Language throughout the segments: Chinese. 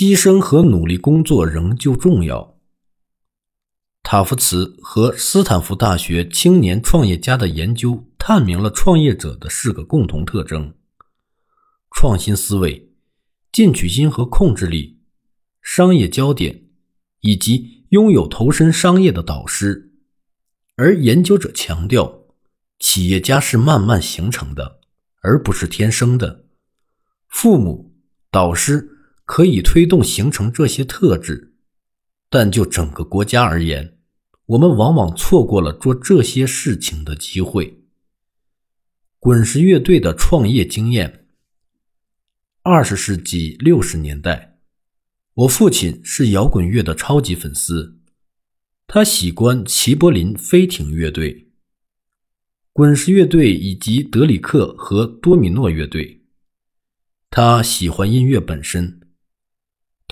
牺牲和努力工作仍旧重要。塔夫茨和斯坦福大学青年创业家的研究探明了创业者的四个共同特征：创新思维、进取心和控制力、商业焦点，以及拥有投身商业的导师。而研究者强调，企业家是慢慢形成的，而不是天生的。父母、导师可以推动形成这些特质，但就整个国家而言，我们往往错过了做这些事情的机会。滚石乐队的创业经验。二十世纪六十年代，我父亲是摇滚乐的超级粉丝，他喜欢齐柏林飞艇乐队、滚石乐队以及德里克和多米诺乐队。他喜欢音乐本身，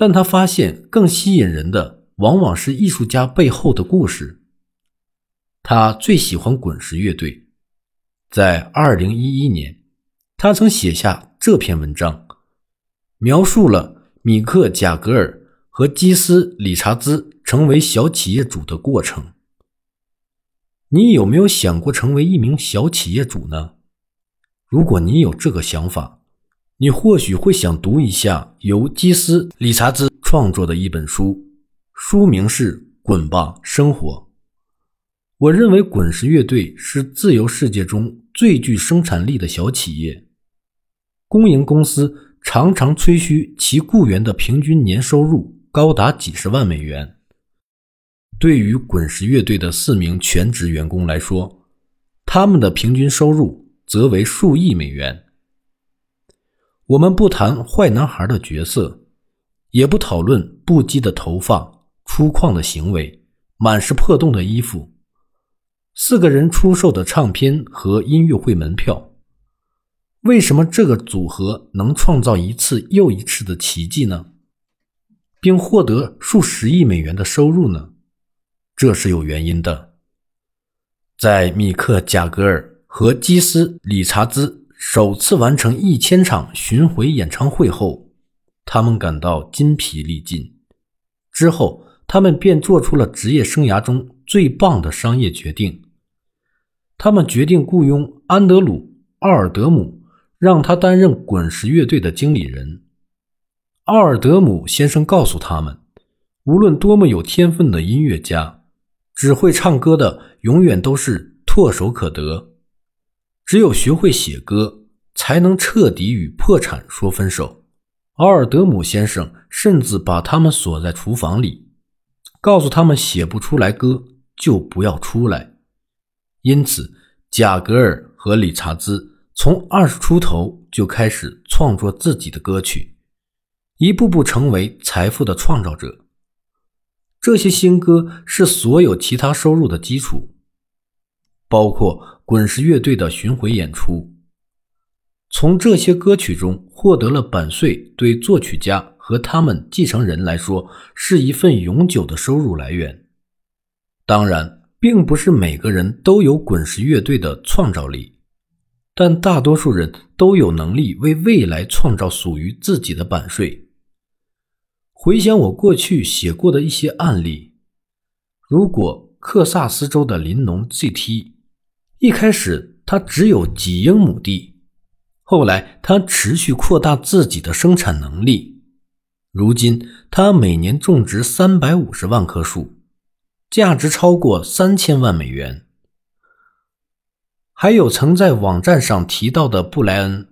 但他发现更吸引人的。往往是艺术家背后的故事。他最喜欢滚石乐队，在二零一一年，他曾写下这篇文章，描述了米克·贾格尔和基斯·理查兹成为小企业主的过程。你有没有想过成为一名小企业主呢？如果你有这个想法，你或许会想读一下由基斯·理查兹创作的一本书。书名是《滚吧，生活》。我认为滚石乐队是自由世界中最具生产力的小企业。公营公司常常吹嘘其雇员的平均年收入高达几十万美元。对于滚石乐队的四名全职员工来说，他们的平均收入则为数亿美元。我们不谈坏男孩的角色，也不讨论不羁的头发。粗犷的行为，满是破洞的衣服，四个人出售的唱片和音乐会门票。为什么这个组合能创造一次又一次的奇迹呢？并获得数十亿美元的收入呢？这是有原因的。在米克·贾格尔和基斯·理查兹首次完成一千场巡回演唱会后，他们感到筋疲力尽。之后。他们便做出了职业生涯中最棒的商业决定。他们决定雇佣安德鲁·奥尔德姆，让他担任滚石乐队的经理人。奥尔德姆先生告诉他们，无论多么有天分的音乐家，只会唱歌的永远都是唾手可得。只有学会写歌，才能彻底与破产说分手。奥尔德姆先生甚至把他们锁在厨房里。告诉他们写不出来歌就不要出来。因此，贾格尔和理查兹从二十出头就开始创作自己的歌曲，一步步成为财富的创造者。这些新歌是所有其他收入的基础，包括滚石乐队的巡回演出。从这些歌曲中获得了版税，对作曲家。和他们继承人来说，是一份永久的收入来源。当然，并不是每个人都有滚石乐队的创造力，但大多数人都有能力为未来创造属于自己的版税。回想我过去写过的一些案例，如果克萨斯州的林农 GT 一开始他只有几英亩地，后来他持续扩大自己的生产能力。如今，他每年种植三百五十万棵树，价值超过三千万美元。还有曾在网站上提到的布莱恩，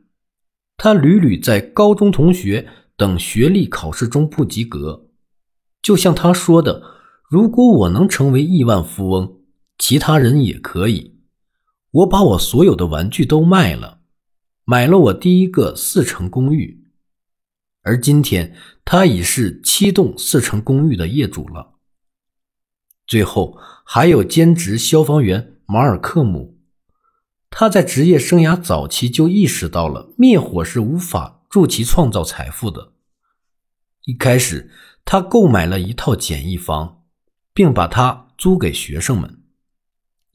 他屡屡在高中同学等学历考试中不及格。就像他说的：“如果我能成为亿万富翁，其他人也可以。我把我所有的玩具都卖了，买了我第一个四层公寓。”而今天，他已是七栋四层公寓的业主了。最后，还有兼职消防员马尔克姆，他在职业生涯早期就意识到了灭火是无法助其创造财富的。一开始，他购买了一套简易房，并把它租给学生们。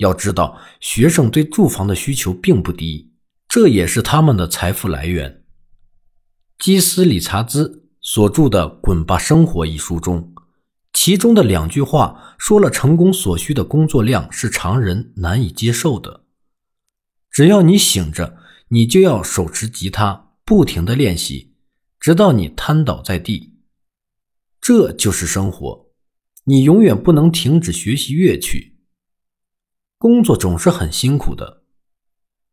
要知道，学生对住房的需求并不低，这也是他们的财富来源。基斯·理查兹所著的《滚吧，生活》一书中，其中的两句话说了成功所需的工作量是常人难以接受的。只要你醒着，你就要手持吉他，不停的练习，直到你瘫倒在地。这就是生活，你永远不能停止学习乐曲。工作总是很辛苦的，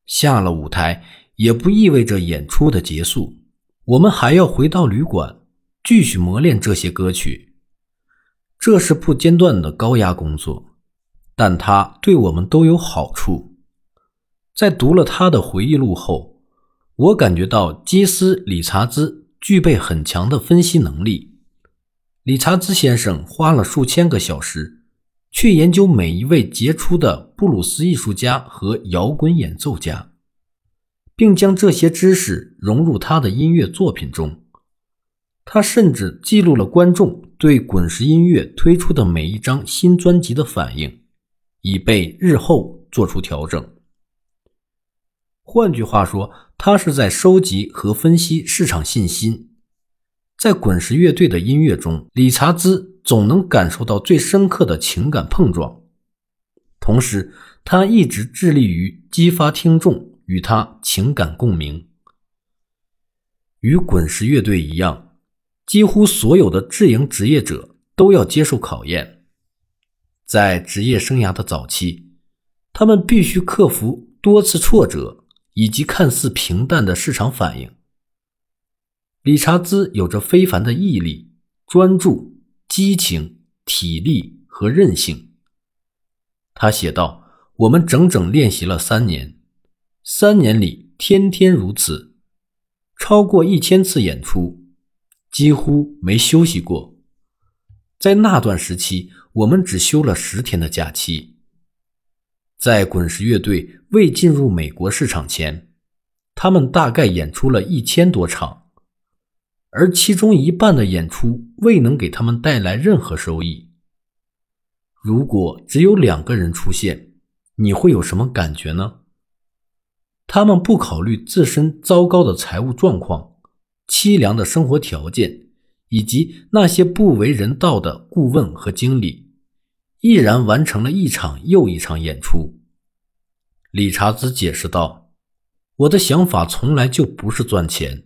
下了舞台也不意味着演出的结束，我们还要回到旅馆，继续磨练这些歌曲。这是不间断的高压工作，但它对我们都有好处。在读了他的回忆录后，我感觉到基斯·理查兹具备很强的分析能力。理查兹先生花了数千个小时去研究每一位杰出的布鲁斯艺术家和摇滚演奏家，并将这些知识融入他的音乐作品中。他甚至记录了观众对滚石音乐推出的每一张新专辑的反应，以备日后做出调整。换句话说，他是在收集和分析市场信心。在滚石乐队的音乐中，理查兹总能感受到最深刻的情感碰撞。同时，他一直致力于激发听众与他情感共鸣。与滚石乐队一样，几乎所有的自营职业者都要接受考验。在职业生涯的早期，他们必须克服多次挫折。以及看似平淡的市场反应。理查兹有着非凡的毅力、专注、激情、体力和韧性。他写道：“我们整整练习了三年，三年里天天如此，超过一千次演出，几乎没休息过。在那段时期，我们只休了十天的假期。”在滚石乐队未进入美国市场前，他们大概演出了一千多场，而其中一半的演出未能给他们带来任何收益。如果只有两个人出现，你会有什么感觉呢？他们不考虑自身糟糕的财务状况、凄凉的生活条件以及那些不为人道的顾问和经理。毅然完成了一场又一场演出。理查兹解释道：“我的想法从来就不是赚钱。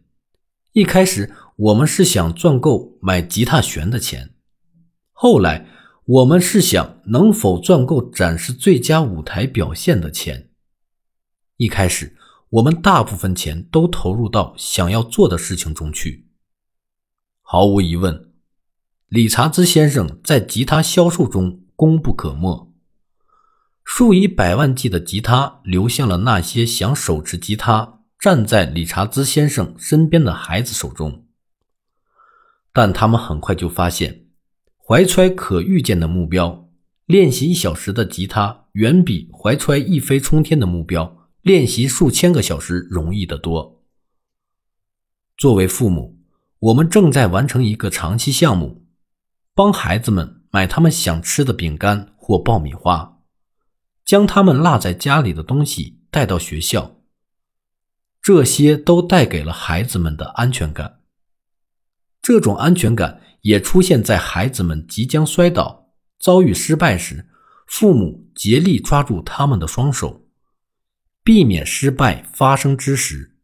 一开始，我们是想赚够买吉他弦的钱；后来，我们是想能否赚够展示最佳舞台表现的钱。一开始，我们大部分钱都投入到想要做的事情中去。毫无疑问，理查兹先生在吉他销售中。”功不可没，数以百万计的吉他流向了那些想手持吉他站在理查兹先生身边的孩子手中，但他们很快就发现，怀揣可预见的目标，练习一小时的吉他远比怀揣一飞冲天的目标练习数千个小时容易得多。作为父母，我们正在完成一个长期项目，帮孩子们。买他们想吃的饼干或爆米花，将他们落在家里的东西带到学校。这些都带给了孩子们的安全感。这种安全感也出现在孩子们即将摔倒、遭遇失败时，父母竭力抓住他们的双手，避免失败发生之时。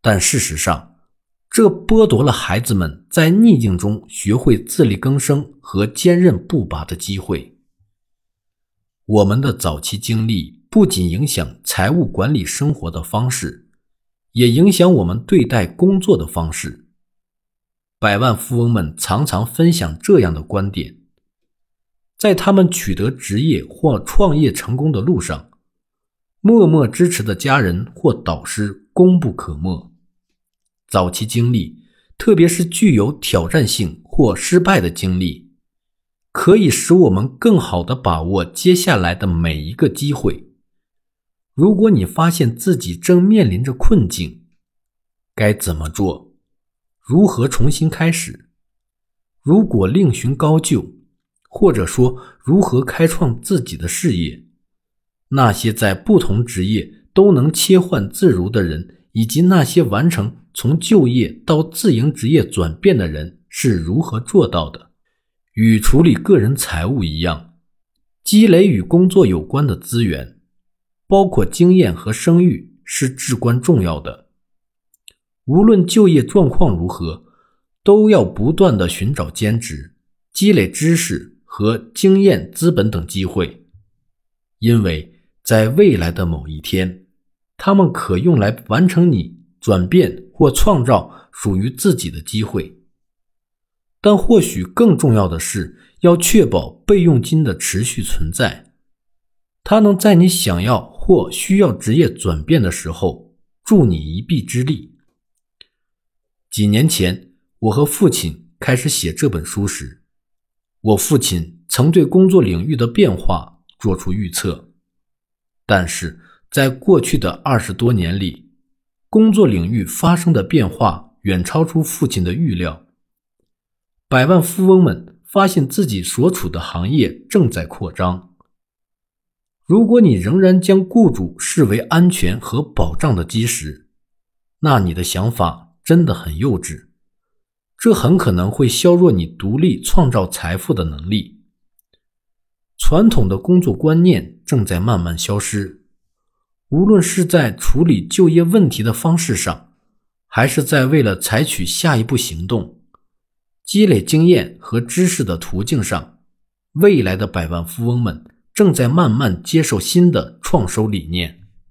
但事实上，这剥夺了孩子们在逆境中学会自力更生和坚韧不拔的机会。我们的早期经历不仅影响财务管理生活的方式，也影响我们对待工作的方式。百万富翁们常常分享这样的观点：在他们取得职业或创业成功的路上，默默支持的家人或导师功不可没。早期经历，特别是具有挑战性或失败的经历，可以使我们更好地把握接下来的每一个机会。如果你发现自己正面临着困境，该怎么做？如何重新开始？如果另寻高就，或者说如何开创自己的事业？那些在不同职业都能切换自如的人，以及那些完成。从就业到自营职业转变的人是如何做到的。与处理个人财务一样，积累与工作有关的资源，包括经验和声誉，是至关重要的。无论就业状况如何，都要不断的寻找兼职，积累知识和经验、资本等机会，因为在未来的某一天，他们可用来完成你转变或创造属于自己的机会。但或许更重要的是，要确保备用金的持续存在，它能在你想要或需要职业转变的时候助你一臂之力。几年前，我和父亲开始写这本书时，我父亲曾对工作领域的变化做出预测，但是在过去的二十多年里，工作领域发生的变化远超出父亲的预料。百万富翁们发现自己所处的行业正在扩张。如果你仍然将雇主视为安全和保障的基石，那你的想法真的很幼稚。这很可能会削弱你独立创造财富的能力。传统的工作观念正在慢慢消失，无论是在处理就业问题的方式上，还是在为了采取下一步行动。积累经验和知识的途径上，未来的百万富翁们正在慢慢接受新的创收理念。